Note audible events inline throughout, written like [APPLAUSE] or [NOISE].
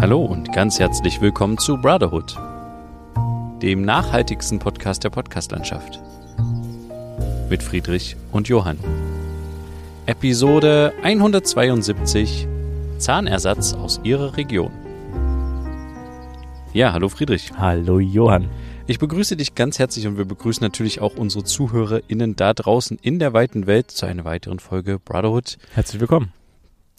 Hallo und ganz herzlich willkommen zu Brotherhood, dem nachhaltigsten Podcast der Podcastlandschaft. Mit Friedrich und Johann. Episode 172 Zahnersatz aus Ihrer Region. Ja, hallo Friedrich. Hallo Johann. Ich begrüße dich ganz herzlich und wir begrüßen natürlich auch unsere ZuhörerInnen da draußen in der weiten Welt zu einer weiteren Folge Brotherhood. Herzlich willkommen.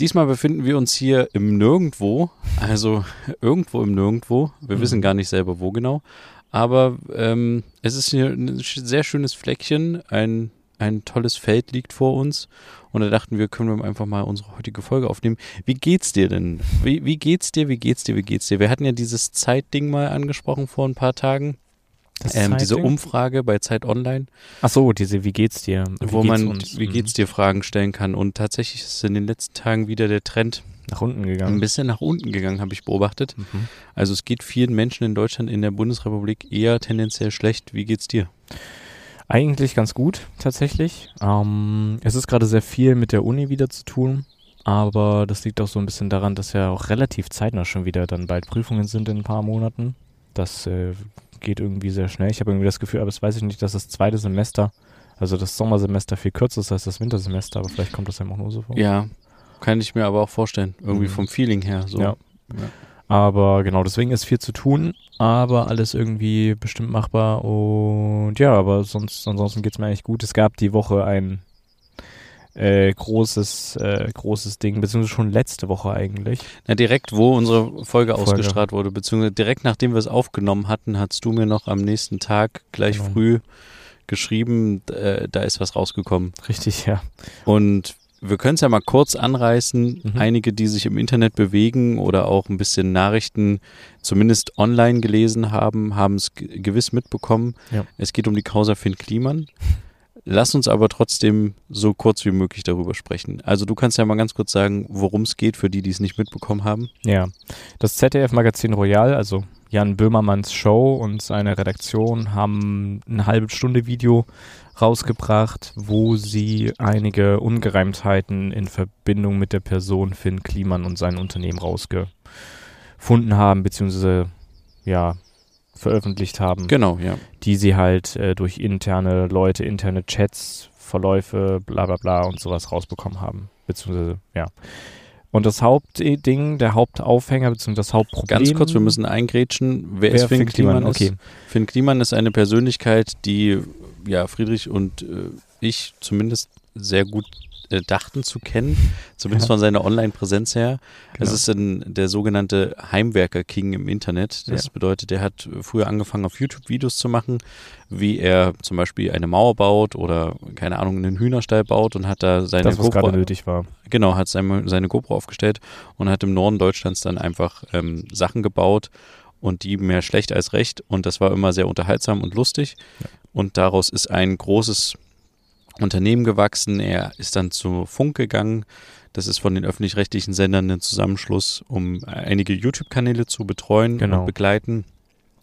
Diesmal befinden wir uns hier im Nirgendwo, also [LAUGHS] irgendwo im Nirgendwo. Wir mhm. wissen gar nicht selber, wo genau. Aber ähm, es ist hier ein sehr schönes Fleckchen, ein, ein tolles Feld liegt vor uns. Und da dachten wir, können wir einfach mal unsere heutige Folge aufnehmen. Wie geht's dir denn? Wie, wie geht's dir? Wie geht's dir? Wie geht's dir? Wir hatten ja dieses Zeitding mal angesprochen vor ein paar Tagen. Ähm, diese Umfrage bei Zeit Online. Ach so, diese Wie geht's dir? Wie wo geht's man uns? Wie geht's dir Fragen stellen kann. Und tatsächlich ist in den letzten Tagen wieder der Trend nach unten gegangen. Ein bisschen nach unten gegangen, habe ich beobachtet. Mhm. Also es geht vielen Menschen in Deutschland, in der Bundesrepublik eher tendenziell schlecht. Wie geht's dir? Eigentlich ganz gut, tatsächlich. Ähm, es ist gerade sehr viel mit der Uni wieder zu tun. Aber das liegt auch so ein bisschen daran, dass ja auch relativ zeitnah schon wieder dann bald Prüfungen sind in ein paar Monaten. Das äh, geht irgendwie sehr schnell. Ich habe irgendwie das Gefühl, aber das weiß ich nicht, dass das zweite Semester, also das Sommersemester viel kürzer ist als das Wintersemester, aber vielleicht kommt das einem auch nur so vor. Ja, kann ich mir aber auch vorstellen. Irgendwie mhm. vom Feeling her. So. Ja. ja. Aber genau, deswegen ist viel zu tun, aber alles irgendwie bestimmt machbar. Und ja, aber sonst, ansonsten geht es mir eigentlich gut. Es gab die Woche ein äh, großes, äh, großes Ding, beziehungsweise schon letzte Woche eigentlich. Na, direkt, wo unsere Folge, Folge. ausgestrahlt wurde, beziehungsweise direkt nachdem wir es aufgenommen hatten, hast du mir noch am nächsten Tag gleich genau. früh geschrieben, äh, da ist was rausgekommen. Richtig, ja. Und wir können es ja mal kurz anreißen. Mhm. Einige, die sich im Internet bewegen oder auch ein bisschen Nachrichten zumindest online gelesen haben, haben es gewiss mitbekommen. Ja. Es geht um die Causa Finn Kliman. Lass uns aber trotzdem so kurz wie möglich darüber sprechen. Also du kannst ja mal ganz kurz sagen, worum es geht für die, die es nicht mitbekommen haben. Ja, das ZDF-Magazin Royal, also Jan Böhmermanns Show und seine Redaktion haben eine halbe Stunde Video rausgebracht, wo sie einige Ungereimtheiten in Verbindung mit der Person Finn Kliman und sein Unternehmen rausgefunden haben, beziehungsweise ja, veröffentlicht haben. Genau, ja. Die sie halt äh, durch interne Leute, interne Chats, Verläufe, bla bla bla und sowas rausbekommen haben. Beziehungsweise, ja. Und das Hauptding, der Hauptaufhänger, beziehungsweise das Hauptproblem. Ganz kurz, wir müssen eingrätschen. Wer, wer ist Finn Kliman? Okay. Finn Kliman ist eine Persönlichkeit, die ja Friedrich und äh, ich zumindest sehr gut äh, dachten zu kennen, zumindest ja. von seiner Online-Präsenz her. Genau. Es ist ein, der sogenannte Heimwerker-King im Internet. Das ja. bedeutet, er hat früher angefangen, auf YouTube Videos zu machen, wie er zum Beispiel eine Mauer baut oder, keine Ahnung, einen Hühnerstall baut und hat da seine das, was GoPro. nötig war. Genau, hat seine, seine GoPro aufgestellt und hat im Norden Deutschlands dann einfach ähm, Sachen gebaut und die mehr schlecht als recht. Und das war immer sehr unterhaltsam und lustig. Ja. Und daraus ist ein großes Unternehmen gewachsen. Er ist dann zu Funk gegangen. Das ist von den öffentlich-rechtlichen Sendern ein Zusammenschluss, um einige YouTube-Kanäle zu betreuen genau. und begleiten.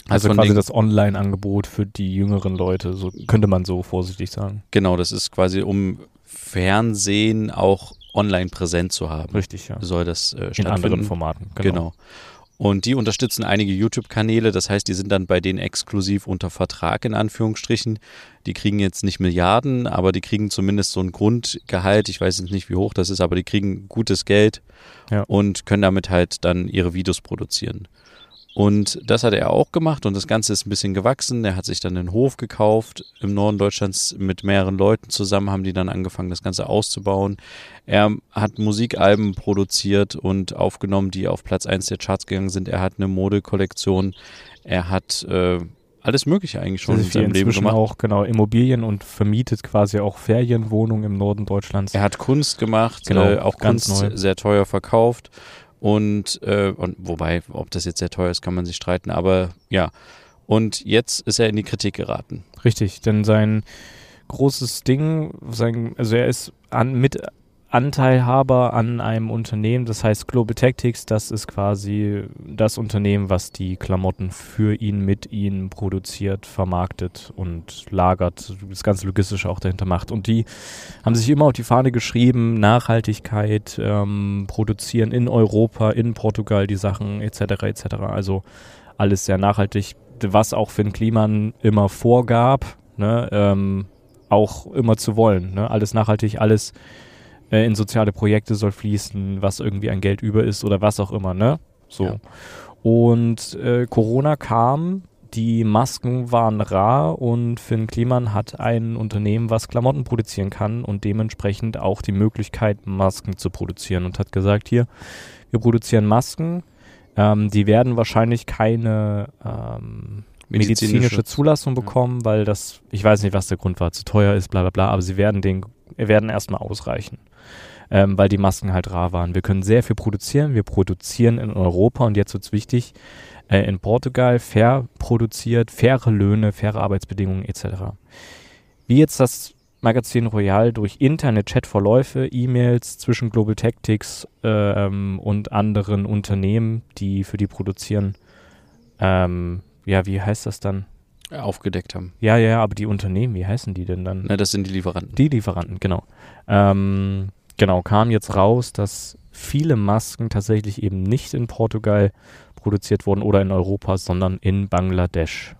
Also, also quasi das Online-Angebot für die jüngeren Leute, so könnte man so vorsichtig sagen. Genau, das ist quasi, um Fernsehen auch online präsent zu haben. Richtig, ja. Soll das äh, stattfinden. In anderen Formaten, genau. genau. Und die unterstützen einige YouTube-Kanäle, das heißt, die sind dann bei denen exklusiv unter Vertrag in Anführungsstrichen. Die kriegen jetzt nicht Milliarden, aber die kriegen zumindest so ein Grundgehalt. Ich weiß jetzt nicht, wie hoch das ist, aber die kriegen gutes Geld ja. und können damit halt dann ihre Videos produzieren. Und das hat er auch gemacht und das Ganze ist ein bisschen gewachsen. Er hat sich dann einen Hof gekauft im Norden Deutschlands mit mehreren Leuten zusammen, haben die dann angefangen, das Ganze auszubauen. Er hat Musikalben produziert und aufgenommen, die auf Platz 1 der Charts gegangen sind. Er hat eine Modekollektion. Er hat äh, alles Mögliche eigentlich schon in seinem Leben gemacht. auch genau Immobilien und vermietet quasi auch Ferienwohnungen im Norden Deutschlands. Er hat Kunst gemacht, genau, äh, auch Kunst neu. sehr teuer verkauft und, äh, und wobei, ob das jetzt sehr teuer ist, kann man sich streiten, aber ja. Und jetzt ist er in die Kritik geraten. Richtig, denn sein großes Ding, sein, also er ist an, mit Anteilhaber an einem Unternehmen, das heißt Global Tactics, das ist quasi das Unternehmen, was die Klamotten für ihn, mit ihm produziert, vermarktet und lagert, das ganze Logistische auch dahinter macht. Und die haben sich immer auf die Fahne geschrieben, Nachhaltigkeit, ähm, produzieren in Europa, in Portugal die Sachen etc. etc. Also alles sehr nachhaltig, was auch Finn Kliman immer vorgab, ne, ähm, auch immer zu wollen. Ne? Alles nachhaltig, alles äh, in soziale Projekte soll fließen, was irgendwie an Geld über ist oder was auch immer, ne? So. Ja. Und äh, Corona kam, die Masken waren rar und Finn Kliman hat ein Unternehmen, was Klamotten produzieren kann und dementsprechend auch die Möglichkeit, Masken zu produzieren und hat gesagt, hier, wir produzieren Masken, ähm, die werden wahrscheinlich keine ähm, medizinische, medizinische Zulassung bekommen, weil das, ich weiß nicht, was der Grund war, zu teuer ist, bla bla bla, aber sie werden den, werden erstmal ausreichen ähm, weil die Masken halt rar waren. Wir können sehr viel produzieren. Wir produzieren in Europa und jetzt wird es wichtig, äh, in Portugal fair produziert, faire Löhne, faire Arbeitsbedingungen etc. Wie jetzt das Magazin Royal durch interne Chatverläufe, E-Mails zwischen Global Tactics ähm, und anderen Unternehmen, die für die produzieren, ähm, ja, wie heißt das dann? Aufgedeckt haben. Ja, ja, aber die Unternehmen, wie heißen die denn dann? Na, das sind die Lieferanten. Die Lieferanten, genau. Ähm, genau, kam jetzt raus, dass viele Masken tatsächlich eben nicht in Portugal produziert wurden oder in Europa, sondern in Bangladesch.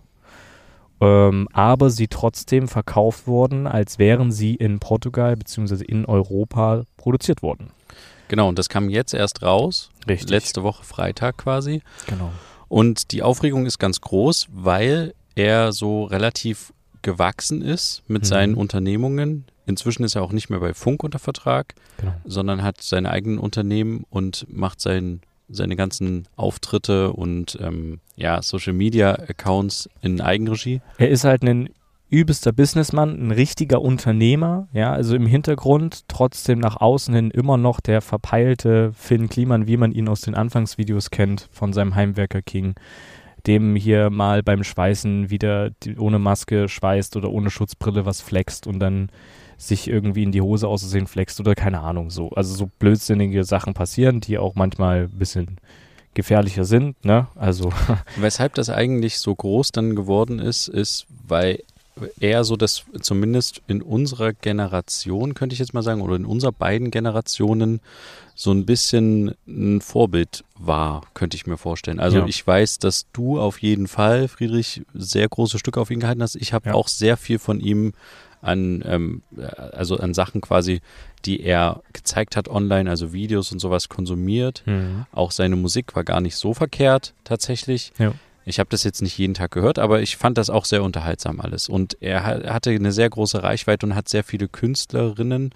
Ähm, aber sie trotzdem verkauft wurden, als wären sie in Portugal bzw. in Europa produziert worden. Genau, und das kam jetzt erst raus. Richtig. Letzte Woche Freitag quasi. Genau. Und die Aufregung ist ganz groß, weil er so relativ gewachsen ist mit mhm. seinen Unternehmungen Inzwischen ist er auch nicht mehr bei Funk unter Vertrag, genau. sondern hat seine eigenen Unternehmen und macht sein, seine ganzen Auftritte und ähm, ja, Social Media Accounts in Eigenregie. Er ist halt ein übelster Businessmann, ein richtiger Unternehmer, ja, also im Hintergrund trotzdem nach außen hin immer noch der verpeilte Finn Kliman, wie man ihn aus den Anfangsvideos kennt von seinem Heimwerker King, dem hier mal beim Schweißen wieder ohne Maske schweißt oder ohne Schutzbrille was flext und dann sich irgendwie in die Hose auszusehen flext oder keine Ahnung so. Also so blödsinnige Sachen passieren, die auch manchmal ein bisschen gefährlicher sind, ne? Also. [LAUGHS] Weshalb das eigentlich so groß dann geworden ist, ist, weil er so das zumindest in unserer Generation, könnte ich jetzt mal sagen, oder in unserer beiden Generationen so ein bisschen ein Vorbild war, könnte ich mir vorstellen. Also ja. ich weiß, dass du auf jeden Fall, Friedrich, sehr große Stücke auf ihn gehalten hast. Ich habe ja. auch sehr viel von ihm an, ähm, also an Sachen quasi, die er gezeigt hat online, also Videos und sowas konsumiert. Mhm. Auch seine Musik war gar nicht so verkehrt tatsächlich. Ja. Ich habe das jetzt nicht jeden Tag gehört, aber ich fand das auch sehr unterhaltsam alles. Und er, hatte eine sehr große Reichweite und hat sehr viele Künstlerinnen,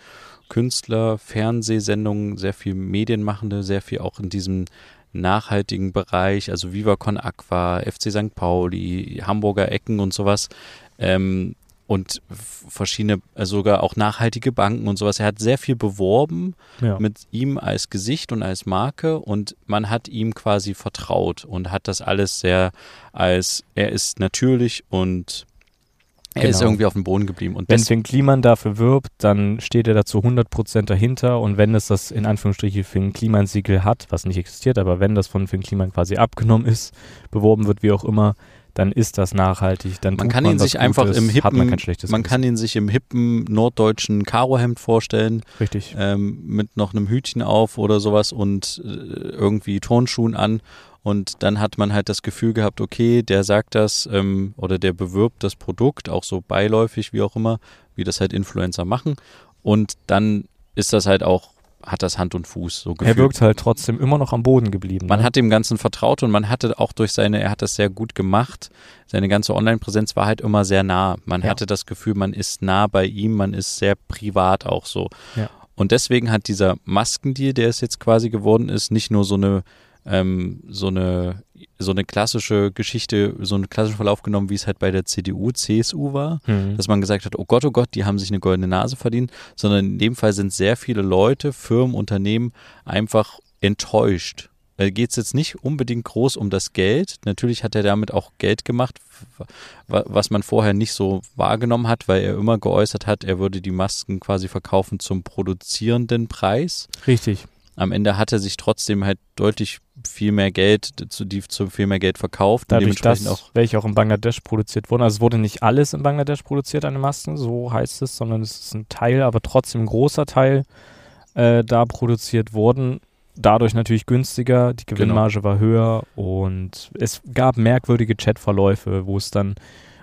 Künstler, Fernsehsendungen, sehr viel Medienmachende, sehr viel auch in diesem nachhaltigen Bereich, also Viva Con Aqua, FC St. Pauli, Hamburger Ecken und sowas. Ähm, und verschiedene, äh, sogar auch nachhaltige Banken und sowas. Er hat sehr viel beworben ja. mit ihm als Gesicht und als Marke und man hat ihm quasi vertraut und hat das alles sehr als, er ist natürlich und er genau. ist irgendwie auf dem Boden geblieben. Und wenn Finn Kliman dafür wirbt, dann steht er dazu 100% dahinter. Und wenn es das in Anführungsstrichen Finn Kliman-Siegel hat, was nicht existiert, aber wenn das von Finn Kliman quasi abgenommen ist, beworben wird, wie auch immer, dann ist das nachhaltig. Dann man kann man ihn sich einfach Gutes, im hippen, man, man kann ihn sich im hippen norddeutschen Karohemd vorstellen. Richtig. Ähm, mit noch einem Hütchen auf oder sowas und äh, irgendwie Turnschuhen an. Und dann hat man halt das Gefühl gehabt, okay, der sagt das ähm, oder der bewirbt das Produkt, auch so beiläufig, wie auch immer, wie das halt Influencer machen. Und dann ist das halt auch hat das Hand und Fuß so gefühlt. Er wirkt halt trotzdem immer noch am Boden geblieben. Man ne? hat dem Ganzen vertraut und man hatte auch durch seine, er hat das sehr gut gemacht. Seine ganze Online-Präsenz war halt immer sehr nah. Man ja. hatte das Gefühl, man ist nah bei ihm, man ist sehr privat auch so. Ja. Und deswegen hat dieser Maskendeal, der es jetzt quasi geworden ist, nicht nur so eine ähm, so eine so eine klassische Geschichte, so einen klassischen Verlauf genommen, wie es halt bei der CDU, CSU war, mhm. dass man gesagt hat, oh Gott, oh Gott, die haben sich eine goldene Nase verdient, sondern in dem Fall sind sehr viele Leute, Firmen, Unternehmen einfach enttäuscht äh, geht es jetzt nicht unbedingt groß um das Geld. Natürlich hat er damit auch Geld gemacht, was man vorher nicht so wahrgenommen hat, weil er immer geäußert hat, er würde die Masken quasi verkaufen zum produzierenden Preis. Richtig. Am Ende hat er sich trotzdem halt deutlich viel mehr Geld, zu, die zu viel mehr Geld verkauft. Dadurch, dass auch welche auch in Bangladesch produziert wurden. Also es wurde nicht alles in Bangladesch produziert, eine Masken, so heißt es, sondern es ist ein Teil, aber trotzdem ein großer Teil äh, da produziert worden. Dadurch natürlich günstiger, die genau. Gewinnmarge genau. war höher und es gab merkwürdige Chatverläufe, wo es dann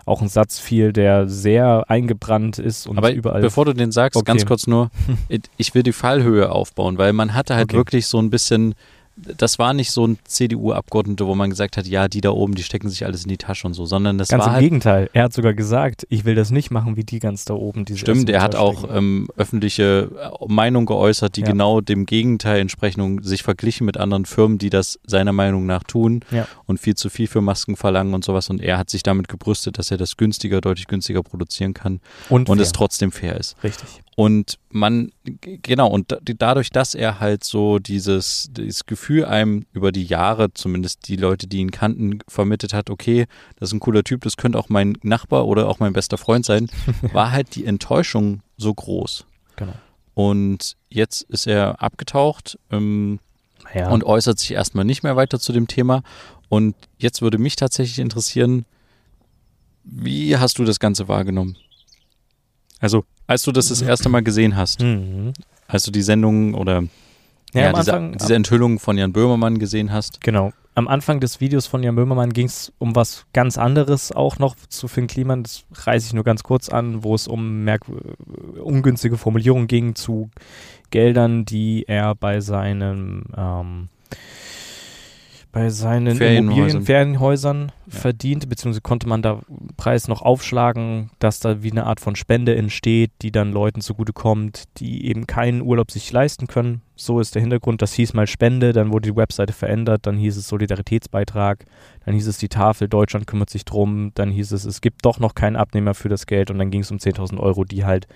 auch ein Satz fiel, der sehr eingebrannt ist und Aber überall. Bevor du den sagst, okay. ganz kurz nur, [LAUGHS] ich will die Fallhöhe aufbauen, weil man hatte halt okay. wirklich so ein bisschen das war nicht so ein CDU-Abgeordneter, wo man gesagt hat, ja, die da oben, die stecken sich alles in die Tasche und so, sondern das ganz war im halt Gegenteil. Er hat sogar gesagt, ich will das nicht machen wie die ganz da oben. Die Stimmt, er hat auch ähm, öffentliche äh, Meinung geäußert, die ja. genau dem Gegenteil entsprechen und sich verglichen mit anderen Firmen, die das seiner Meinung nach tun ja. und viel zu viel für Masken verlangen und sowas. Und er hat sich damit gebrüstet, dass er das günstiger, deutlich günstiger produzieren kann und, und es trotzdem fair ist. Richtig. Und man, genau, und dadurch, dass er halt so dieses, dieses Gefühl einem über die Jahre, zumindest die Leute, die ihn kannten, vermittelt hat, okay, das ist ein cooler Typ, das könnte auch mein Nachbar oder auch mein bester Freund sein, [LAUGHS] war halt die Enttäuschung so groß. Genau. Und jetzt ist er abgetaucht ähm, ja. und äußert sich erstmal nicht mehr weiter zu dem Thema. Und jetzt würde mich tatsächlich interessieren, wie hast du das Ganze wahrgenommen? Also als du das das erste Mal gesehen hast, mhm. als du die Sendung oder ja, ja diese, Anfang, diese Enthüllung von Jan Böhmermann gesehen hast. Genau. Am Anfang des Videos von Jan Böhmermann ging es um was ganz anderes auch noch zu Finn Kliman. Das reiße ich nur ganz kurz an, wo es um ungünstige Formulierungen ging zu Geldern, die er bei seinem ähm, bei seinen Immobilien, Ferienhäusern ja. verdient, beziehungsweise konnte man da Preis noch aufschlagen, dass da wie eine Art von Spende entsteht, die dann Leuten zugutekommt, die eben keinen Urlaub sich leisten können. So ist der Hintergrund. Das hieß mal Spende, dann wurde die Webseite verändert, dann hieß es Solidaritätsbeitrag, dann hieß es die Tafel, Deutschland kümmert sich drum, dann hieß es, es gibt doch noch keinen Abnehmer für das Geld und dann ging es um 10.000 Euro, die halt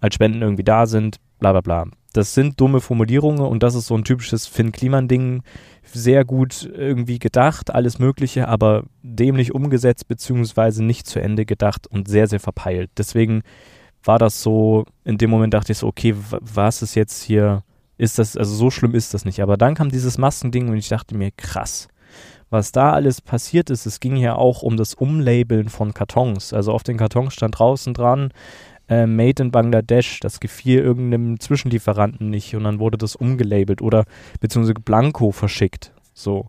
als Spenden irgendwie da sind, bla bla bla. Das sind dumme Formulierungen und das ist so ein typisches Finn-Kliman-Ding sehr gut irgendwie gedacht, alles Mögliche, aber dämlich umgesetzt, beziehungsweise nicht zu Ende gedacht und sehr, sehr verpeilt. Deswegen war das so, in dem Moment dachte ich so, okay, was ist jetzt hier, ist das, also so schlimm ist das nicht. Aber dann kam dieses Maskending und ich dachte mir, krass, was da alles passiert ist, es ging ja auch um das Umlabeln von Kartons. Also auf den Kartons stand draußen dran, äh, Made in Bangladesch, das gefiel irgendeinem Zwischenlieferanten nicht und dann wurde das umgelabelt oder beziehungsweise Blanco verschickt. So.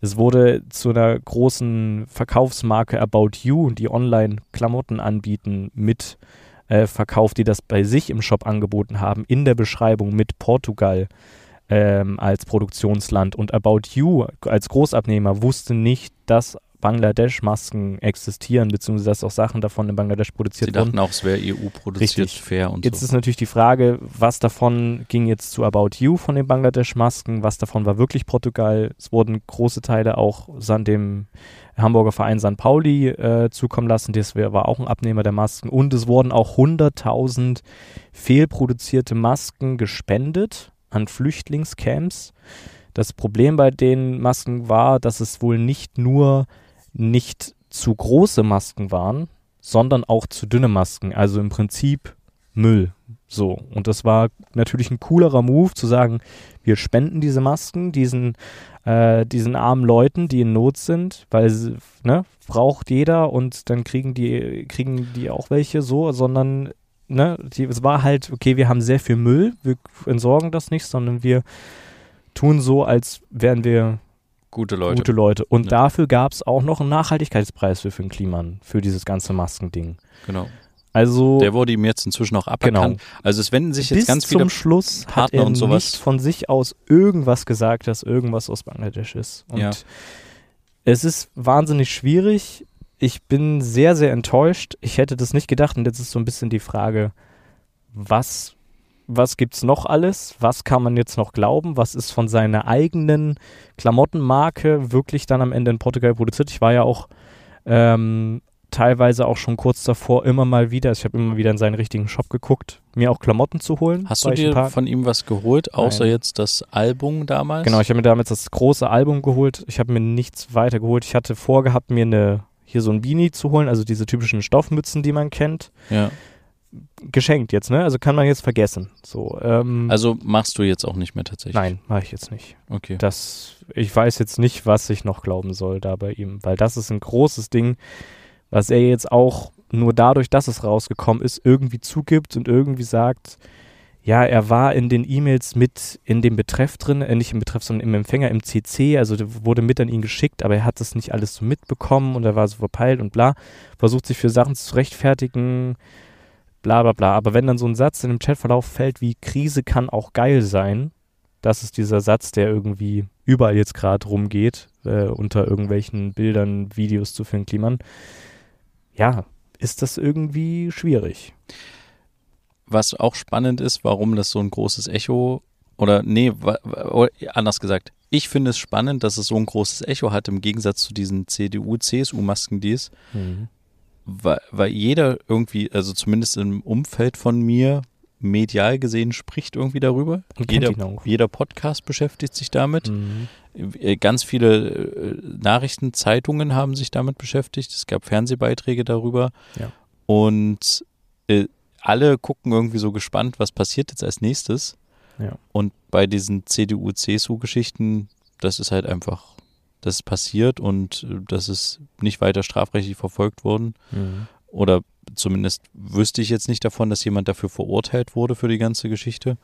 Es wurde zu einer großen Verkaufsmarke About You, die online Klamotten anbieten, mit äh, verkauft, die das bei sich im Shop angeboten haben, in der Beschreibung mit Portugal ähm, als Produktionsland. Und About You als Großabnehmer wusste nicht, dass Bangladesch-Masken existieren, beziehungsweise dass auch Sachen davon in Bangladesch produziert wurden. Sie dachten auch, es wäre EU-produziert, fair und jetzt so. ist natürlich die Frage, was davon ging jetzt zu About You von den Bangladesch-Masken, was davon war wirklich Portugal. Es wurden große Teile auch an dem Hamburger Verein St. Pauli äh, zukommen lassen, das war auch ein Abnehmer der Masken und es wurden auch 100.000 fehlproduzierte Masken gespendet an Flüchtlingscamps. Das Problem bei den Masken war, dass es wohl nicht nur nicht zu große Masken waren, sondern auch zu dünne Masken. Also im Prinzip Müll. So. Und das war natürlich ein coolerer Move zu sagen, wir spenden diese Masken diesen, äh, diesen armen Leuten, die in Not sind, weil ne, braucht jeder und dann kriegen die, kriegen die auch welche so, sondern ne, die, es war halt, okay, wir haben sehr viel Müll, wir entsorgen das nicht, sondern wir tun so, als wären wir Gute Leute. Gute Leute. Und ja. dafür gab es auch noch einen Nachhaltigkeitspreis für Finn Kliman, für dieses ganze Maskending. Genau. Also, der wurde ihm jetzt inzwischen auch aberkannt. Genau. Also es wenden sich jetzt Bis ganz viele zum Schluss Partner hat er und sowas. nicht von sich aus irgendwas gesagt, dass irgendwas aus Bangladesch ist. Und ja. es ist wahnsinnig schwierig. Ich bin sehr, sehr enttäuscht. Ich hätte das nicht gedacht. Und jetzt ist so ein bisschen die Frage, was was gibt's noch alles? Was kann man jetzt noch glauben? Was ist von seiner eigenen Klamottenmarke wirklich dann am Ende in Portugal produziert? Ich war ja auch ähm, teilweise auch schon kurz davor immer mal wieder, ich habe immer wieder in seinen richtigen Shop geguckt, mir auch Klamotten zu holen. Hast du dir paar- von ihm was geholt, außer Nein. jetzt das Album damals? Genau, ich habe mir damals das große Album geholt. Ich habe mir nichts weiter geholt. Ich hatte vorgehabt, mir eine hier so ein Beanie zu holen, also diese typischen Stoffmützen, die man kennt. Ja. Geschenkt jetzt, ne? Also kann man jetzt vergessen. So, ähm, Also machst du jetzt auch nicht mehr tatsächlich? nein, mache ich jetzt nicht. Okay. Das, ich weiß jetzt nicht, was ich noch glauben soll da bei ihm, weil das ist ein großes Ding, was er jetzt auch nur dadurch, dass es rausgekommen ist, irgendwie zugibt und irgendwie sagt, ja, er war in den E-Mails mit in dem Betreff drin, äh, nicht im Betreff, sondern im Empfänger im CC, also wurde mit an ihn geschickt, aber er hat das nicht alles so mitbekommen und er war so verpeilt und bla, versucht sich für Sachen zu rechtfertigen, bla bla bla. Aber wenn dann so ein Satz in dem Chatverlauf fällt wie Krise kann auch geil sein, das ist dieser Satz, der irgendwie überall jetzt gerade rumgeht, äh, unter irgendwelchen Bildern, Videos zu Finn Kliman. Ja, ist das irgendwie schwierig. Was auch spannend ist, warum das so ein großes Echo oder nee, anders gesagt, ich finde es spannend, dass es so ein großes Echo hat im Gegensatz zu diesen CDU-CSU-Maskendeals, weil, weil jeder irgendwie, also zumindest im Umfeld von mir, medial gesehen spricht irgendwie darüber. Und Jeder, jeder Podcast beschäftigt sich damit. Mhm. Äh, Ganz viele äh, Nachrichten, Zeitungen haben sich damit beschäftigt. Es gab Fernsehbeiträge darüber. Ja. Und äh, alle gucken irgendwie so gespannt, was passiert jetzt als nächstes. Ja. Und bei diesen CDU-CSU-Geschichten, das ist halt einfach, das ist passiert und äh, das ist nicht weiter strafrechtlich verfolgt worden. Mhm. Oder zumindest wüsste ich jetzt nicht davon, dass jemand dafür verurteilt wurde für die ganze Geschichte.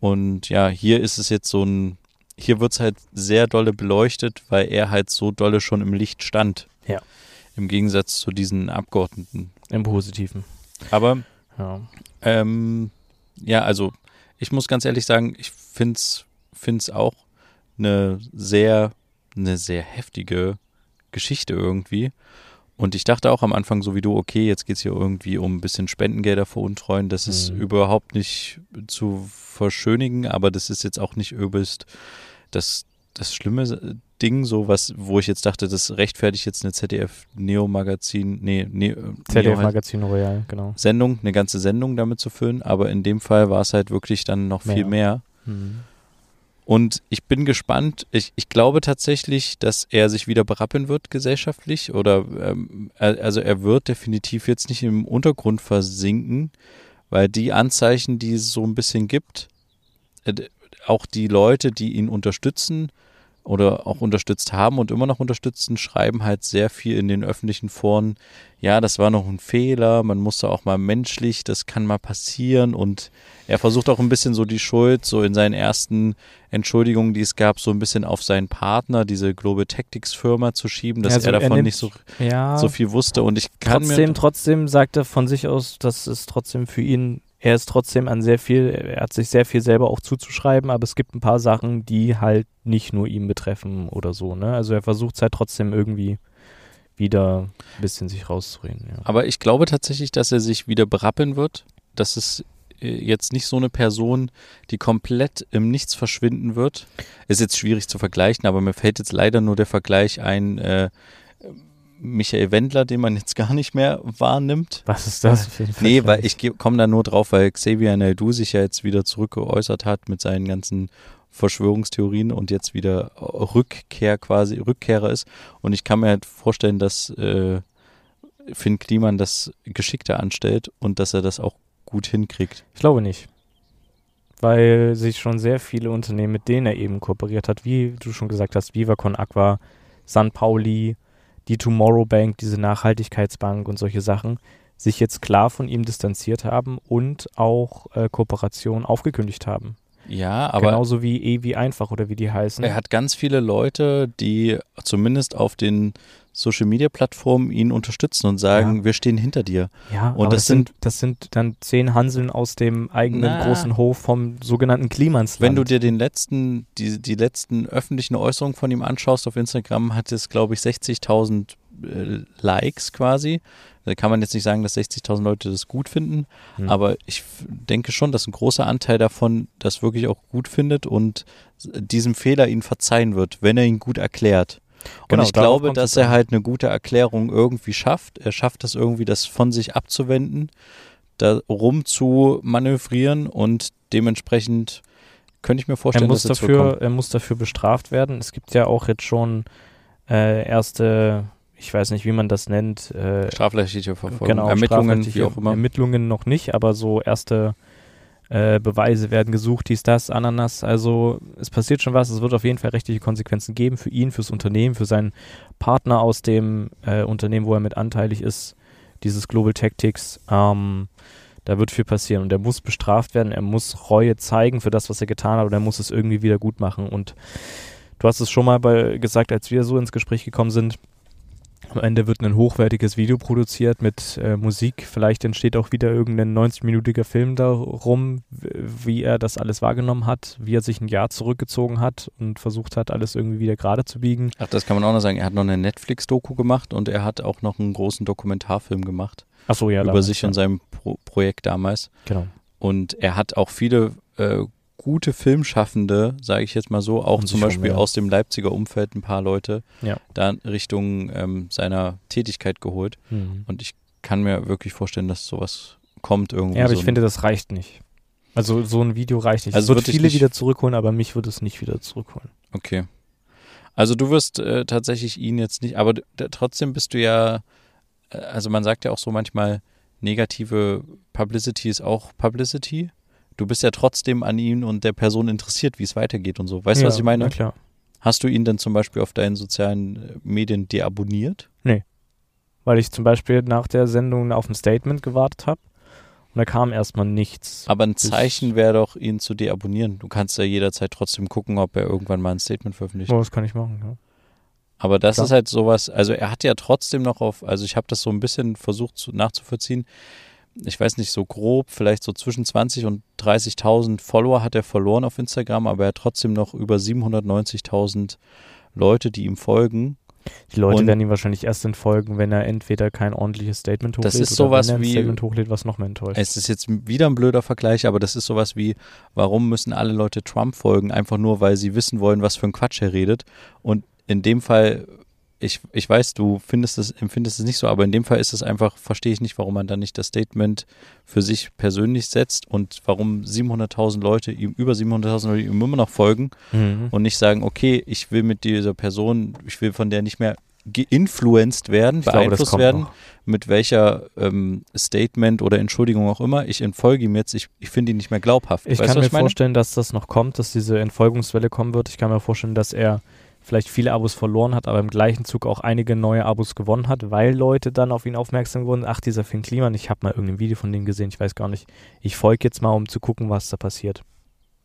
Und ja, hier ist es jetzt so ein, hier wird es halt sehr dolle beleuchtet, weil er halt so dolle schon im Licht stand. Ja. Im Gegensatz zu diesen Abgeordneten. Im Positiven. Aber Ja. ähm, ja, also ich muss ganz ehrlich sagen, ich finde es auch eine sehr, eine sehr heftige Geschichte irgendwie. Und ich dachte auch am Anfang, so wie du, okay, jetzt geht es hier irgendwie um ein bisschen Spendengelder veruntreuen. Das ist Mhm. überhaupt nicht zu verschönigen, aber das ist jetzt auch nicht übelst das, das schlimme Ding, so was, wo ich jetzt dachte, das rechtfertigt jetzt eine ZDF-Neo-Magazin, nee, nee, äh, ZDF-Magazin Royal, genau. Sendung, eine ganze Sendung damit zu füllen, aber in dem Fall war es halt wirklich dann noch viel mehr. Mhm. Und ich bin gespannt. Ich, ich glaube tatsächlich, dass er sich wieder berappeln wird gesellschaftlich oder ähm, also er wird definitiv jetzt nicht im Untergrund versinken, weil die Anzeichen, die es so ein bisschen gibt, äh, auch die Leute, die ihn unterstützen oder auch unterstützt haben und immer noch unterstützen, schreiben halt sehr viel in den öffentlichen Foren, ja, das war noch ein Fehler, man musste auch mal menschlich, das kann mal passieren und er versucht auch ein bisschen so die Schuld, so in seinen ersten Entschuldigungen, die es gab, so ein bisschen auf seinen Partner, diese Global Tactics Firma zu schieben, dass also er er davon nimmt- nicht so, Ja, so viel wusste und ich kann trotzdem, mir, trotzdem sagt er von sich aus, dass es trotzdem für ihn, er ist trotzdem an sehr viel, er hat sich sehr viel selber auch zuzuschreiben, aber es gibt ein paar Sachen, die halt nicht nur ihn betreffen oder so, ne? Also er versucht es halt trotzdem irgendwie wieder ein bisschen sich rauszureden, ja. aber ich glaube tatsächlich, dass er sich wieder berappeln wird, dass es äh, jetzt nicht so eine Person, die komplett im Nichts verschwinden wird. Ist jetzt schwierig zu vergleichen, aber mir fällt jetzt leider nur der Vergleich ein, äh, Michael Wendler, den man jetzt [LAUGHS] gar nicht mehr wahrnimmt. Was ist das? für ein Nee, weil ich komme da nur drauf, weil Xavier Naidoo sich ja jetzt wieder zurückgeäußert hat mit seinen ganzen Verschwörungstheorien und jetzt wieder Rückkehr quasi, Rückkehrer ist. Und ich kann mir halt vorstellen, dass äh, Finn Kliman das geschickter anstellt und dass er das auch gut hinkriegt. Ich glaube nicht. Weil sich schon sehr viele Unternehmen, mit denen er eben kooperiert hat, wie du schon gesagt hast, Viva Con Aqua, San Pauli, die Tomorrow Bank, diese Nachhaltigkeitsbank und solche Sachen, sich jetzt klar von ihm distanziert haben und auch äh, Kooperationen aufgekündigt haben. Ja, aber Genauso wie Ewi einfach oder wie die heißen. er hat ganz viele Leute, die zumindest auf den Social Media Plattformen ihn unterstützen und sagen, Ja. wir stehen hinter dir. ja, und das das sind, das sind dann zehn Hanseln aus dem eigenen Na. großen Hof vom sogenannten Klimansland. Wenn du dir den letzten, die, die letzten öffentlichen Äußerungen von ihm anschaust auf Instagram, hat es, glaube ich, 60.000 äh, Likes quasi. Da kann man jetzt nicht sagen, dass 60.000 Leute das gut finden, Hm. aber ich denke schon, dass ein großer Anteil davon das wirklich auch gut findet und diesem Fehler ihn verzeihen wird, wenn er ihn gut erklärt. Genau, und ich glaube, dass er halt eine gute Erklärung irgendwie schafft. Er schafft das irgendwie, das von sich abzuwenden, da rum zu manövrieren und dementsprechend könnte ich mir vorstellen, er muss dass dafür, er muss dafür bestraft werden. Es gibt ja auch jetzt schon äh, erste, ich weiß nicht, wie man das nennt. Äh, strafrechtliche Verfolgung, genau, Ermittlungen, wie auch immer. Ermittlungen noch nicht, aber so erste äh, Beweise werden gesucht, dies, das, Ananas. Also es passiert schon was. Es wird auf jeden Fall rechtliche Konsequenzen geben für ihn, fürs Unternehmen, für seinen Partner aus dem äh, Unternehmen, wo er mit anteilig ist, dieses Global Tactics. Ähm, da wird viel passieren und er muss bestraft werden, er muss Reue zeigen für das, was er getan hat und er muss es irgendwie wieder gut machen. Und du hast es schon mal bei, gesagt, als wir so ins Gespräch gekommen sind, am Ende wird ein hochwertiges Video produziert mit äh, Musik. Vielleicht entsteht auch wieder irgendein 90-minütiger Film darum, wie er das alles wahrgenommen hat, wie er sich ein Jahr zurückgezogen hat und versucht hat, alles irgendwie wieder gerade zu biegen. Ach, das kann man auch noch sagen. Er hat noch eine Netflix-Doku gemacht und er hat auch noch einen großen Dokumentarfilm gemacht. Ach so, ja. Über damals, sich ja. und seinem Pro Projekt damals. Genau. Und er hat auch viele äh, gute Filmschaffende, sage ich jetzt mal so, auch zum Beispiel schon, ja. aus dem Leipziger Umfeld ein paar Leute Ja. da Richtung ähm, seiner Tätigkeit geholt. Mhm. Und ich kann mir wirklich vorstellen, dass sowas kommt irgendwie. Ja, aber so ich finde, das reicht nicht. Also so ein Video reicht nicht. Also es wird viele nicht- wieder zurückholen, aber mich würde es nicht wieder zurückholen. Okay. Also du wirst äh, tatsächlich ihn jetzt nicht, aber trotzdem bist du ja, äh, also man sagt ja auch so manchmal, negative Publicity ist auch Publicity. Du bist ja trotzdem an ihn und der Person interessiert, wie es weitergeht und so. Weißt du, ja, was ich meine? Na klar. Hast du ihn denn zum Beispiel auf deinen sozialen äh, Medien deabonniert? Weil ich zum Beispiel nach der Sendung auf ein Statement gewartet habe und da kam erstmal nichts. Aber ein Zeichen wäre doch, ihn zu deabonnieren. Du kannst ja jederzeit trotzdem gucken, ob er irgendwann mal ein Statement veröffentlicht. Oh, das kann ich machen, ja. Aber das Klar. ist halt sowas, also er hat ja trotzdem noch auf, also ich habe das so ein bisschen versucht zu, nachzuvollziehen. Ich weiß nicht, so grob, vielleicht so zwischen 20 und 30.000 Follower hat er verloren auf Instagram, aber er hat trotzdem noch über 790.000 Leute, die ihm folgen. Die Leute Und- werden ihm wahrscheinlich erst entfolgen, wenn er entweder kein ordentliches Statement hochlädt Das ist oder sowas wenn er ein wie- Statement hochlädt, was noch mehr enttäuscht. Es ist jetzt wieder ein blöder Vergleich, aber das ist sowas wie, warum müssen alle Leute Trump folgen, einfach nur, weil sie wissen wollen, was für ein Quatsch er redet. Und in dem Fall, ich, ich weiß, du findest es, empfindest es nicht so, aber in dem Fall ist es einfach, verstehe ich nicht, warum man dann nicht das Statement für sich persönlich setzt und warum 700.000 Leute ihm, über 700.000 Leute ihm immer noch folgen Mhm. und nicht sagen, okay, ich will mit dieser Person, ich will von der nicht mehr geinfluenced werden, Ich glaube, beeinflusst kommt werden, noch. mit welcher ähm, Statement oder Entschuldigung auch immer, ich entfolge ihm jetzt, ich, ich finde ihn nicht mehr glaubhaft. Ich weißt kann mir ich vorstellen, dass das noch kommt, dass diese Entfolgungswelle kommen wird. Ich kann mir vorstellen, dass er vielleicht viele Abos verloren hat, aber im gleichen Zug auch einige neue Abos gewonnen hat, weil Leute dann auf ihn aufmerksam wurden. Ach, dieser Finn Kliman, ich habe mal irgendein Video von dem gesehen, ich weiß gar nicht. Ich folge jetzt mal, um zu gucken, was da passiert.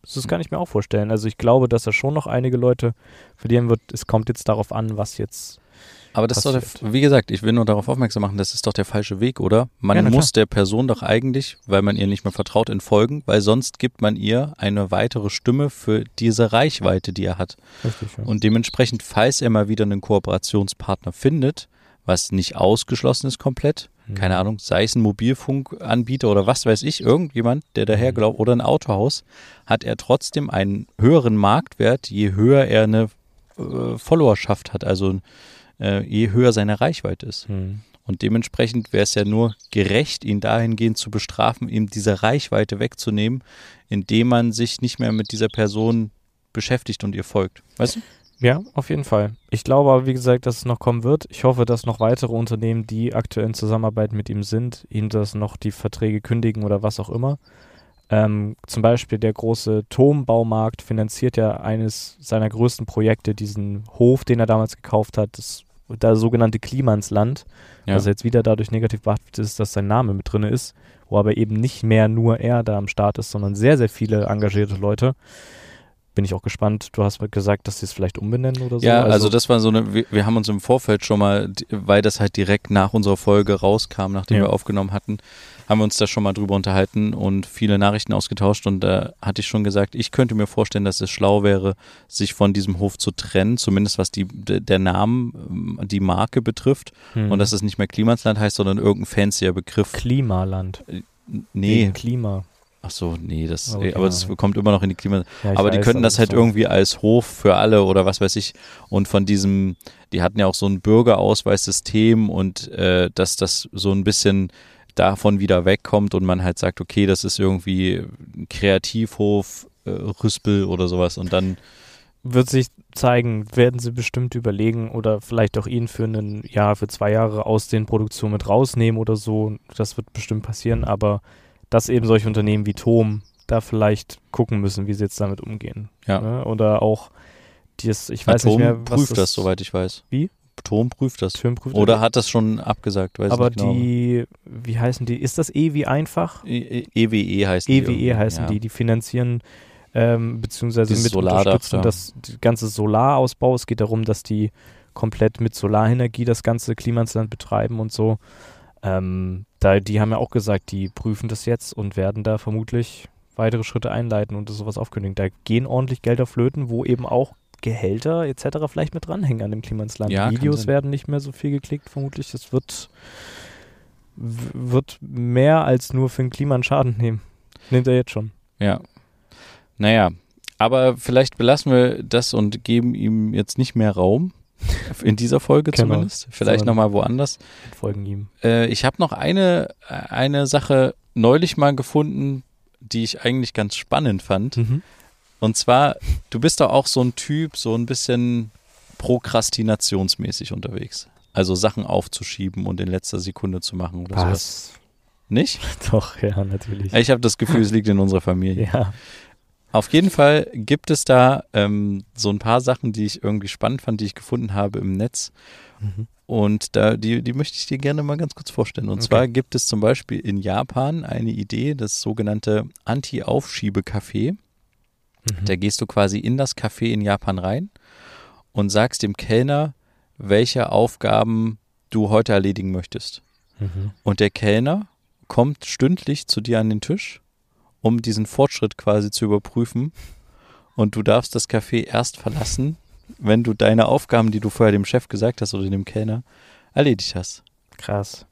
Das kann ich mir auch vorstellen. Also ich glaube, dass er schon noch einige Leute verlieren wird. Es kommt jetzt darauf an, was jetzt Aber das ist doch, passiert. der, wie gesagt, ich will nur darauf aufmerksam machen, das ist doch der falsche Weg, oder? Man Ja, muss der Person doch eigentlich, weil man ihr nicht mehr vertraut, entfolgen, weil sonst gibt man ihr eine weitere Stimme für diese Reichweite, die er hat. richtig ja. Und dementsprechend, falls er mal wieder einen Kooperationspartner findet, was nicht ausgeschlossen ist komplett, Mhm. keine Ahnung, sei es ein Mobilfunkanbieter oder was weiß ich, irgendjemand, der daher Mhm. glaubt, oder ein Autohaus, hat er trotzdem einen höheren Marktwert, je höher er eine äh, Followerschaft hat, also äh, je höher seine Reichweite ist. Mhm. Und dementsprechend wäre es ja nur gerecht, ihn dahingehend zu bestrafen, ihm diese Reichweite wegzunehmen, indem man sich nicht mehr mit dieser Person beschäftigt und ihr folgt. Weißt du? Ja, auf jeden Fall. Ich glaube aber, wie gesagt, dass es noch kommen wird. Ich hoffe, dass noch weitere Unternehmen, die aktuell in Zusammenarbeit mit ihm sind, ihm das noch die Verträge kündigen oder was auch immer. Ähm, zum Beispiel der große Turmbaumarkt finanziert ja eines seiner größten Projekte, diesen Hof, den er damals gekauft hat, das, das sogenannte Klimansland, Ja. was jetzt wieder dadurch negativ behaftet ist, dass sein Name mit drin ist, wo aber eben nicht mehr nur er da am Start ist, sondern sehr, sehr viele engagierte Leute. Bin ich auch gespannt. Du hast gesagt, dass sie es vielleicht umbenennen oder so. Ja, also, das war so eine, wir, wir haben uns im Vorfeld schon mal, weil das halt direkt nach unserer Folge rauskam, nachdem Ja. wir aufgenommen hatten, haben wir uns da schon mal drüber unterhalten und viele Nachrichten ausgetauscht und da hatte ich schon gesagt, ich könnte mir vorstellen, dass es schlau wäre, sich von diesem Hof zu trennen, zumindest was die, der Namen, ähm, die Marke betrifft Hm. und dass es nicht mehr Klimansland heißt, sondern irgendein fancier Begriff. Klimaland. Nee, Wegen Klima. Ach so, nee, das, Okay, aber das kommt immer noch in die Klima, Ja, aber die weiß, könnten das halt so- irgendwie als Hof für alle oder was weiß ich. Und von diesem, die hatten ja auch so ein Bürgerausweissystem und äh, dass das so ein bisschen davon wieder wegkommt und man halt sagt, okay, das ist irgendwie ein Kreativhof, äh, Rüspel oder sowas und dann wird sich zeigen, werden sie bestimmt überlegen oder vielleicht auch ihn für ein Jahr, für zwei Jahre aus den Produktionen mit rausnehmen oder so. Das wird bestimmt passieren, aber dass eben solche Unternehmen wie Tom da vielleicht gucken müssen, wie sie jetzt damit umgehen. Ja. Ne? Oder auch dies, ich weiß nicht mehr, was prüft das, das, soweit ich weiß. Wie? Tom prüft das. Tom prüft Oder das. hat das schon abgesagt, weiß aber nicht genau. die, wie heißen die? Ist das E wie einfach? E- E- EWE heißen die. EWE irgendwie, heißen ja. die, die finanzieren ähm, beziehungsweise Dieses mit unterstützen da. das ganze Solarausbau. Es geht darum, dass die komplett mit Solarenergie das ganze Klimasland betreiben und so. Ähm, da, die haben ja auch gesagt, die prüfen das jetzt und werden da vermutlich weitere Schritte einleiten und das sowas aufkündigen. Da gehen ordentlich Gelder flöten, wo eben auch Gehälter etc. vielleicht mit dranhängen an dem Klimasland. Ja, kann Videos sein. werden nicht mehr so viel geklickt, vermutlich. Das wird, wird mehr als nur für den Klima einen Schaden nehmen. Nimmt er jetzt schon. Ja. Naja, aber vielleicht belassen wir das und geben ihm jetzt nicht mehr Raum. In dieser Folge Genau. zumindest. Vielleicht Sondern- nochmal woanders. Folgen ihm. Äh, ich habe noch eine, eine Sache neulich mal gefunden, die ich eigentlich ganz spannend fand. Mhm. Und zwar, du bist doch auch so ein Typ, so ein bisschen prokrastinationsmäßig unterwegs. Also Sachen aufzuschieben und in letzter Sekunde zu machen oder sowas. Nicht? [LAUGHS] Doch, ja, natürlich. Ich habe das Gefühl, es liegt in unserer Familie. Ja. Auf jeden Fall gibt es da ähm, so ein paar Sachen, die ich irgendwie spannend fand, die ich gefunden habe im Netz. Mhm. Und da, die, die möchte ich dir gerne mal ganz kurz vorstellen. Und Okay. zwar gibt es zum Beispiel in Japan eine Idee, das sogenannte Anti-Aufschiebe-Café. Mhm. Da gehst du quasi in das Café in Japan rein und sagst dem Kellner, welche Aufgaben du heute erledigen möchtest. Mhm. Und der Kellner kommt stündlich zu dir an den Tisch, um diesen Fortschritt quasi zu überprüfen. Und du darfst das Café erst verlassen, wenn du deine Aufgaben, die du vorher dem Chef gesagt hast oder dem Kellner, erledigt hast. Krass.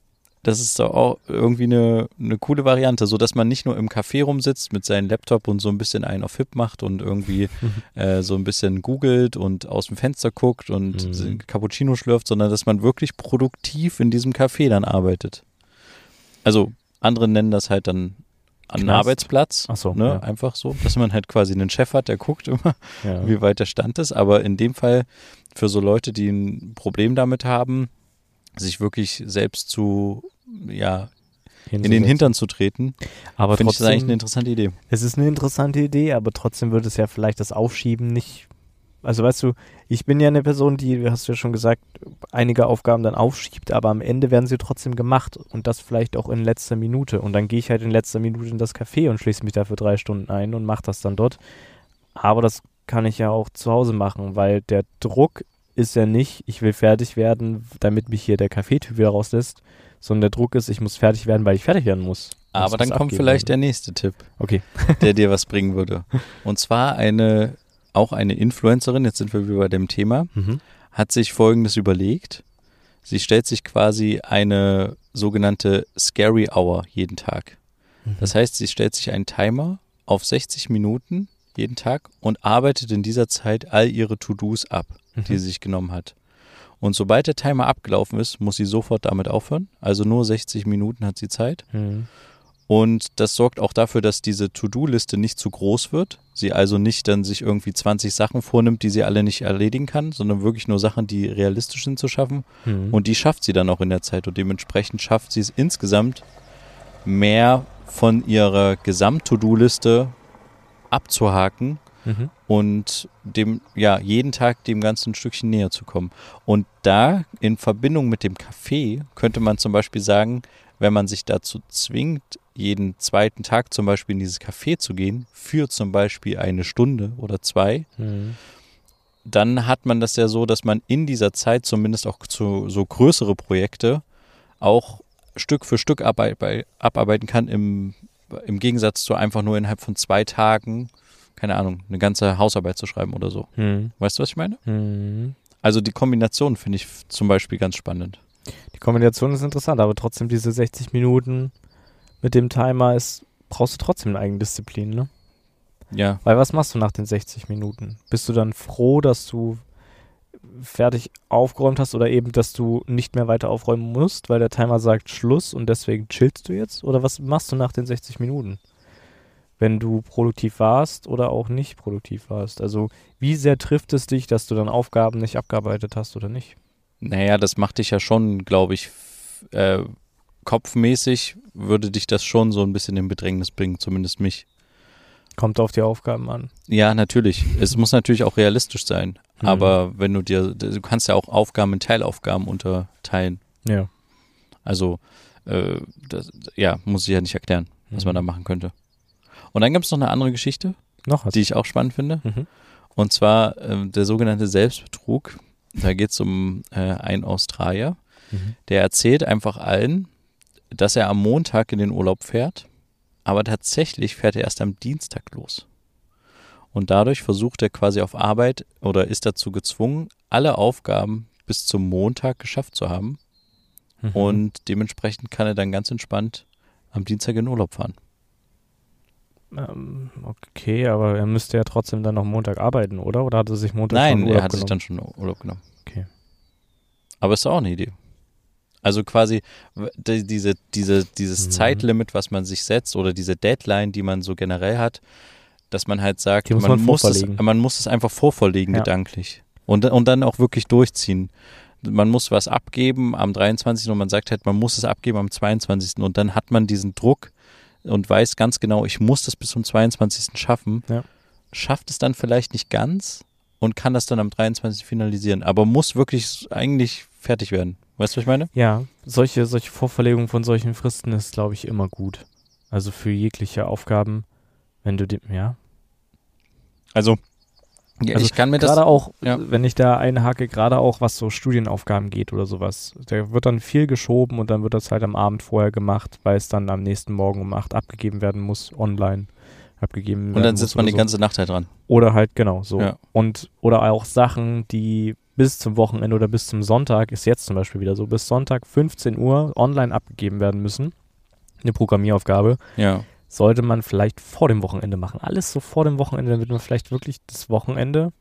Das ist auch irgendwie eine, eine coole Variante, so dass man nicht nur im Café rumsitzt mit seinem Laptop und so ein bisschen einen auf Hip macht und irgendwie [LAUGHS] äh, so ein bisschen googelt und aus dem Fenster guckt und Mhm. Cappuccino schlürft, sondern dass man wirklich produktiv in diesem Café dann arbeitet. Also andere nennen das halt dann an Knast. Arbeitsplatz, Ach so, ne? ja. einfach so, dass man halt quasi einen Chef hat, der guckt immer, Ja. [LAUGHS] wie weit der Stand ist. Aber in dem Fall für so Leute, die ein Problem damit haben, sich wirklich selbst zu, ja, in den Hintern zu treten, Aber finde ich das eigentlich eine interessante Idee. es ist eine interessante Idee, aber trotzdem würde es ja vielleicht das Aufschieben nicht. Also weißt du, ich bin ja eine Person, die, du hast ja schon gesagt, einige Aufgaben dann aufschiebt, aber am Ende werden sie trotzdem gemacht und das vielleicht auch in letzter Minute. Und dann gehe ich halt in letzter Minute in das Café und schließe mich da für drei Stunden ein und mache das dann dort. Aber das kann ich ja auch zu Hause machen, weil der Druck ist ja nicht, ich will fertig werden, damit mich hier der Kaffeetyp wieder rauslässt, sondern der Druck ist, ich muss fertig werden, weil ich fertig werden muss. Aber dann kommt vielleicht der würde. nächste Tipp, Okay. der dir was bringen würde. [LAUGHS] Und zwar eine, auch eine Influencerin, jetzt sind wir wieder bei dem Thema, Mhm. hat sich Folgendes überlegt. Sie stellt sich quasi eine sogenannte Scary Hour jeden Tag. Das heißt, sie stellt sich einen Timer auf 60 Minuten jeden Tag und arbeitet in dieser Zeit all ihre To-Dos ab, die Mhm. sie sich genommen hat. Und sobald der Timer abgelaufen ist, muss sie sofort damit aufhören. Also nur 60 Minuten hat sie Zeit. Mhm. Und das sorgt auch dafür, dass diese To-Do-Liste nicht zu groß wird. Sie also nicht dann sich irgendwie 20 Sachen vornimmt, die sie alle nicht erledigen kann, sondern wirklich nur Sachen, die realistisch sind zu schaffen. Mhm. Und die schafft sie dann auch in der Zeit. Und dementsprechend schafft sie es insgesamt mehr von ihrer Gesamt-To-Do-Liste abzuhaken Mhm. und dem, ja, jeden Tag dem Ganzen ein Stückchen näher zu kommen. Und da in Verbindung mit dem Kaffee könnte man zum Beispiel sagen, wenn man sich dazu zwingt, jeden zweiten Tag zum Beispiel in dieses Café zu gehen, für zum Beispiel eine Stunde oder zwei, Mhm. dann hat man das ja so, dass man in dieser Zeit zumindest auch zu so größere Projekte auch Stück für Stück arbeit, bei- abarbeiten kann, im, im Gegensatz zu einfach nur innerhalb von zwei Tagen, keine Ahnung, eine ganze Hausarbeit zu schreiben oder so. Mhm. Weißt du, was ich meine? Mhm. Also die Kombination finde ich zum Beispiel ganz spannend. Die Kombination ist interessant, aber trotzdem diese 60 Minuten mit dem Timer ist, brauchst du trotzdem eine Eigendisziplin, ne? Ja, Weil was machst du nach den 60 Minuten? Bist du dann froh, dass du fertig aufgeräumt hast oder eben, dass du nicht mehr weiter aufräumen musst, weil der Timer sagt Schluss und deswegen chillst du jetzt? Oder was machst du nach den 60 Minuten? Wenn du produktiv warst oder auch nicht produktiv warst. Also wie sehr trifft es dich, dass du dann Aufgaben nicht abgearbeitet hast oder nicht? Naja, das macht dich ja schon, glaube ich, äh, kopfmäßig würde dich das schon so ein bisschen in Bedrängnis bringen, zumindest mich. Kommt auf die Aufgaben an. Ja, natürlich. Es muss natürlich auch realistisch sein. Mhm. Aber wenn du dir, du kannst ja auch Aufgaben in Teilaufgaben unterteilen. Ja. Also, äh, das, ja, muss ich ja nicht erklären, was man Mhm. da machen könnte. Und dann gibt es noch eine andere Geschichte, Noch was? die ich auch spannend finde. Mhm. Und zwar äh, der sogenannte Selbstbetrug. Da geht es um äh, einen Australier, Mhm. der erzählt einfach allen, dass er am Montag in den Urlaub fährt, aber tatsächlich fährt er erst am Dienstag los. Und dadurch versucht er quasi auf Arbeit oder ist dazu gezwungen, alle Aufgaben bis zum Montag geschafft zu haben. Mhm. Und dementsprechend kann er dann ganz entspannt am Dienstag in den Urlaub fahren. Ähm, okay, aber er müsste ja trotzdem dann noch Montag arbeiten, oder? Oder hat er sich Montag Nein, schon er Urlaub hat sich genommen? dann schon Urlaub genommen. Okay. Aber ist auch eine Idee. Also quasi die- diese, diese, dieses Mhm. Zeitlimit, was man sich setzt oder diese Deadline, die man so generell hat, dass man halt sagt, muss man, man muss es, man muss es einfach vorverlegen Ja. gedanklich. Und, und dann auch wirklich durchziehen. Man muss was abgeben am 23. und man sagt halt, man muss es abgeben am 22. Und dann hat man diesen Druck und weiß ganz genau, ich muss das bis zum 22. schaffen. Ja. Schafft es dann vielleicht nicht ganz und kann das dann am 23. finalisieren, aber muss wirklich eigentlich fertig werden. Weißt du, was ich meine? Ja, solche, solche Vorverlegungen von solchen Fristen ist, glaube ich, immer gut. Also für jegliche Aufgaben, wenn du dem, ja. Also, ja, Also ich kann mir das. Gerade auch, ja. wenn ich da einhake, gerade auch was so Studienaufgaben geht oder sowas. Da wird dann viel geschoben und dann wird das halt am Abend vorher gemacht, weil es dann am nächsten Morgen um 8 abgegeben werden muss, online abgegeben werden Und dann sitzt man die so. ganze Nacht halt dran. Oder halt, genau, so. Ja. Und, oder auch Sachen, die bis zum Wochenende oder bis zum Sonntag, ist jetzt zum Beispiel wieder so, bis Sonntag 15 Uhr online abgegeben werden müssen. Eine Programmieraufgabe. Ja. Sollte man vielleicht vor dem Wochenende machen. Alles so vor dem Wochenende, damit man vielleicht wirklich das Wochenende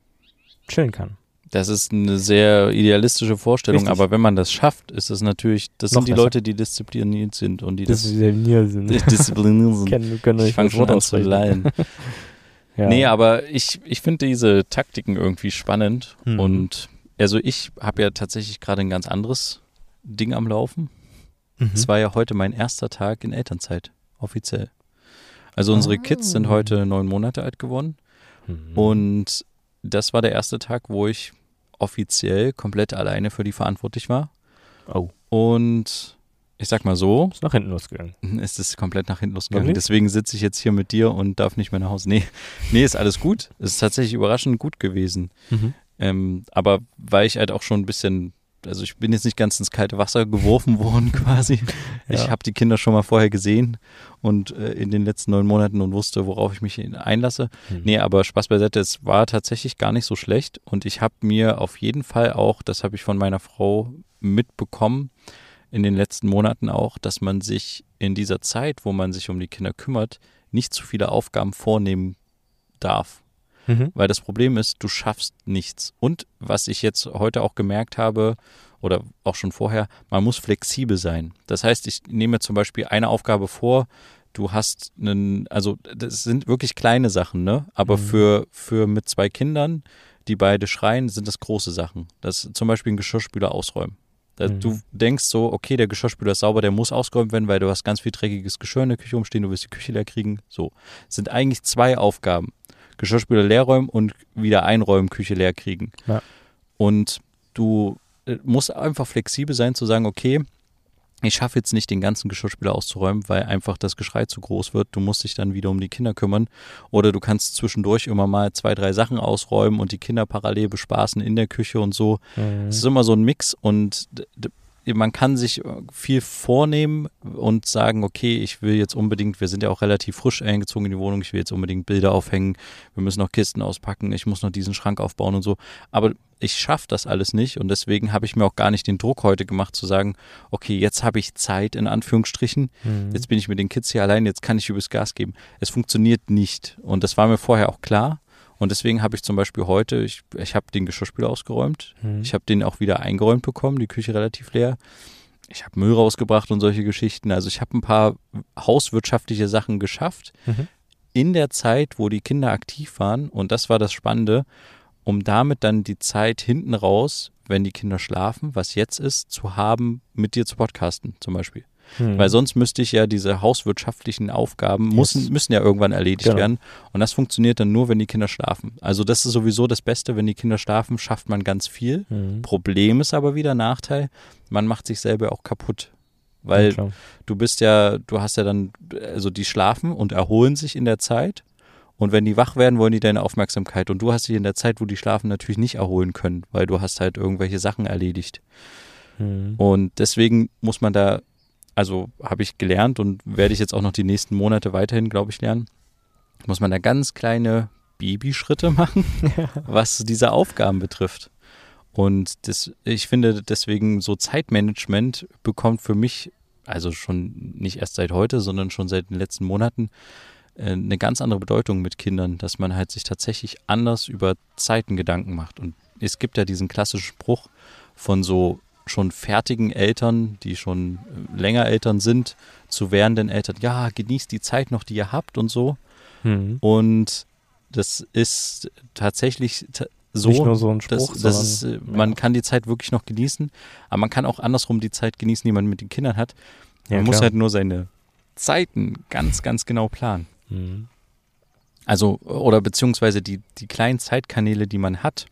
chillen kann. Das ist eine sehr idealistische Vorstellung, Richtig. aber wenn man das schafft, ist es natürlich, das Noch sind die besser. Leute, die diszipliniert sind und die Das das, Sinn. die diszipliniert sind. Kennen, können Ich fange das schon an zu lallen. [LAUGHS] Ja. Nee, aber ich, ich finde diese Taktiken irgendwie spannend Mhm. und also ich habe ja tatsächlich gerade ein ganz anderes Ding am Laufen. Mhm. Es war ja heute mein erster Tag in Elternzeit, offiziell. Also unsere Ah. Kids sind heute neun Monate alt geworden Mhm. und das war der erste Tag, wo ich offiziell komplett alleine für die verantwortlich war. Oh, Und ich sag mal so, ist nach hinten losgegangen. [LAUGHS] es ist komplett nach hinten losgegangen. Wirklich? Deswegen sitze ich jetzt hier mit dir und darf nicht mehr nach Hause. Nee, [LAUGHS] nee, ist alles gut. Es ist tatsächlich überraschend gut gewesen. Mhm. Ähm, aber weil ich halt auch schon ein bisschen, also ich bin jetzt nicht ganz ins kalte Wasser geworfen [LAUGHS] worden quasi. Ich Ja. habe die Kinder schon mal vorher gesehen und äh, in den letzten neun Monaten und wusste, worauf ich mich einlasse. Mhm. Nee, aber Spaß beiseite, es war tatsächlich gar nicht so schlecht und ich habe mir auf jeden Fall auch, das habe ich von meiner Frau mitbekommen, in den letzten Monaten auch, dass man sich in dieser Zeit, wo man sich um die Kinder kümmert, nicht zu viele Aufgaben vornehmen darf. Mhm. Weil das Problem ist, du schaffst nichts. Und was ich jetzt heute auch gemerkt habe, oder auch schon vorher, man muss flexibel sein. Das heißt, ich nehme zum Beispiel eine Aufgabe vor, du hast einen, also das sind wirklich kleine Sachen, ne? Aber Mhm. für, für mit zwei Kindern, die beide schreien, sind das große Sachen. Das ist zum Beispiel ein Geschirrspüler ausräumen. Mhm. Du denkst so, okay, der Geschirrspüler ist sauber, der muss ausgeräumt werden, weil du hast ganz viel dreckiges Geschirr in der Küche umstehen, du willst die Küche leer kriegen. So. Es sind eigentlich zwei Aufgaben. Geschirrspüler leer räumen und wieder einräumen, Küche leer kriegen. Ja. Und du äh, musst einfach flexibel sein zu sagen, okay, ich schaffe jetzt nicht den ganzen Geschirrspüler auszuräumen, weil einfach das Geschrei zu groß wird. Du musst dich dann wieder um die Kinder kümmern. Oder du kannst zwischendurch immer mal zwei, drei Sachen ausräumen und die Kinder parallel bespaßen in der Küche und so. Mhm. Es ist immer so ein Mix und man kann sich viel vornehmen und sagen, okay, ich will jetzt unbedingt, wir sind ja auch relativ frisch eingezogen in die Wohnung, ich will jetzt unbedingt Bilder aufhängen, wir müssen noch Kisten auspacken, ich muss noch diesen Schrank aufbauen und so. Aber ich schaffe das alles nicht und deswegen habe ich mir auch gar nicht den Druck heute gemacht zu sagen, okay, jetzt habe ich Zeit in Anführungsstrichen, Mhm. jetzt bin ich mit den Kids hier allein, jetzt kann ich übers Gas geben. Es funktioniert nicht und das war mir vorher auch klar Und deswegen habe ich zum Beispiel heute, ich, ich habe den Geschirrspüler ausgeräumt. Mhm. Ich habe den auch wieder eingeräumt bekommen, die Küche relativ leer. Ich habe Müll rausgebracht und solche Geschichten. Also ich habe ein paar hauswirtschaftliche Sachen geschafft Mhm. in der Zeit, wo die Kinder aktiv waren. Und das war das Spannende, um damit dann die Zeit hinten raus, wenn die Kinder schlafen, was jetzt ist, zu haben, mit dir zu podcasten zum Beispiel. Mhm. Weil sonst müsste ich ja diese hauswirtschaftlichen Aufgaben müssen, Yes. müssen ja irgendwann erledigt Genau. werden. Und das funktioniert dann nur, wenn die Kinder schlafen. Also das ist sowieso das Beste, wenn die Kinder schlafen, schafft man ganz viel. Mhm. Problem ist aber wieder Nachteil, man macht sich selber auch kaputt. Ja, Weil klar. du bist ja, du hast ja dann, also die schlafen und erholen sich in der Zeit. Und wenn die wach werden, wollen die deine Aufmerksamkeit. Und du hast dich in der Zeit, wo die schlafen, natürlich nicht erholen können, weil du hast halt irgendwelche Sachen erledigt. Mhm. Und deswegen muss man da, also habe ich gelernt und werde ich jetzt auch noch die nächsten Monate weiterhin, glaube ich, lernen, muss man da ganz kleine Babyschritte [LAUGHS] machen, was diese Aufgaben betrifft. Und das, ich finde deswegen so Zeitmanagement bekommt für mich, also schon nicht erst seit heute, sondern schon seit den letzten Monaten, äh, eine ganz andere Bedeutung mit Kindern, dass man halt sich tatsächlich anders über Zeiten Gedanken macht. Und es gibt ja diesen klassischen Spruch von so schon fertigen Eltern, die schon äh, länger Eltern sind, zu werdenden Eltern, ja, genießt die Zeit noch, die ihr habt und so. Mhm. Und das ist tatsächlich ta- so, Nicht nur so ein Spruch, das ist, sondern, äh, man ja. kann die Zeit wirklich noch genießen, aber man kann auch andersrum die Zeit genießen, die man mit den Kindern hat. Ja, man muss klar. halt nur seine Zeiten ganz, ganz genau planen. Mhm. Also, oder beziehungsweise die, die kleinen Zeitkanäle, die man hat,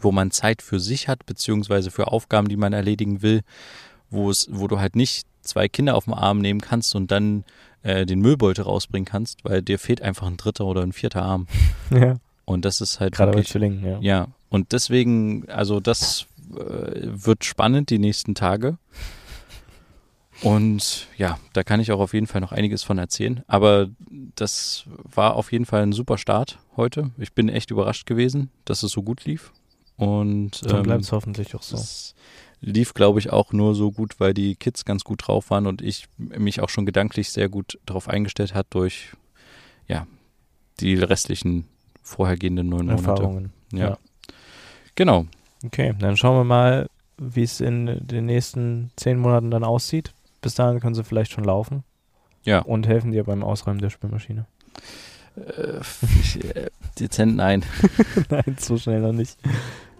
wo man Zeit für sich hat, beziehungsweise für Aufgaben, die man erledigen will, wo es, wo du halt nicht zwei Kinder auf dem Arm nehmen kannst und dann äh, den Müllbeutel rausbringen kannst, weil dir fehlt einfach ein dritter oder ein vierter Arm. [LAUGHS] Ja, Und das ist halt gerade bei wirklich, Zwillingen, ja. ja. Und deswegen, also das äh, wird spannend die nächsten Tage. Und ja, da kann ich auch auf jeden Fall noch einiges von erzählen. Aber das war auf jeden Fall ein super Start heute. Ich bin echt überrascht gewesen, dass es so gut lief. Und Dann ähm, bleibt es hoffentlich auch so. es lief, glaube ich, auch nur so gut, weil die Kids ganz gut drauf waren und ich mich auch schon gedanklich sehr gut darauf eingestellt hat durch ja, die restlichen vorhergehenden neun Monate. Erfahrungen. Ja. Ja. Genau. Okay, dann schauen wir mal, wie es in den nächsten zehn Monaten dann aussieht. Bis dahin können sie vielleicht schon laufen Ja. und helfen dir beim Ausräumen der Spülmaschine. Äh, [LAUGHS] dezent nein. [LAUGHS] Nein, so schnell noch nicht.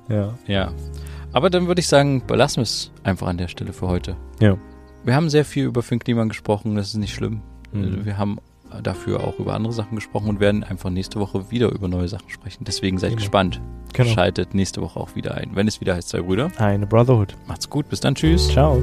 Ja. Ja. Aber dann würde ich sagen, belassen wir es einfach an der Stelle für heute. Ja. Wir haben sehr viel über Finn Kliman gesprochen, das ist nicht schlimm. Mhm. Wir haben dafür auch über andere Sachen gesprochen und werden einfach nächste Woche wieder über neue Sachen sprechen. Deswegen seid Genau. gespannt. Genau. Schaltet nächste Woche auch wieder ein, wenn es wieder heißt, zwei Brüder. Eine Brotherhood. Macht's gut, bis dann, tschüss. Ciao.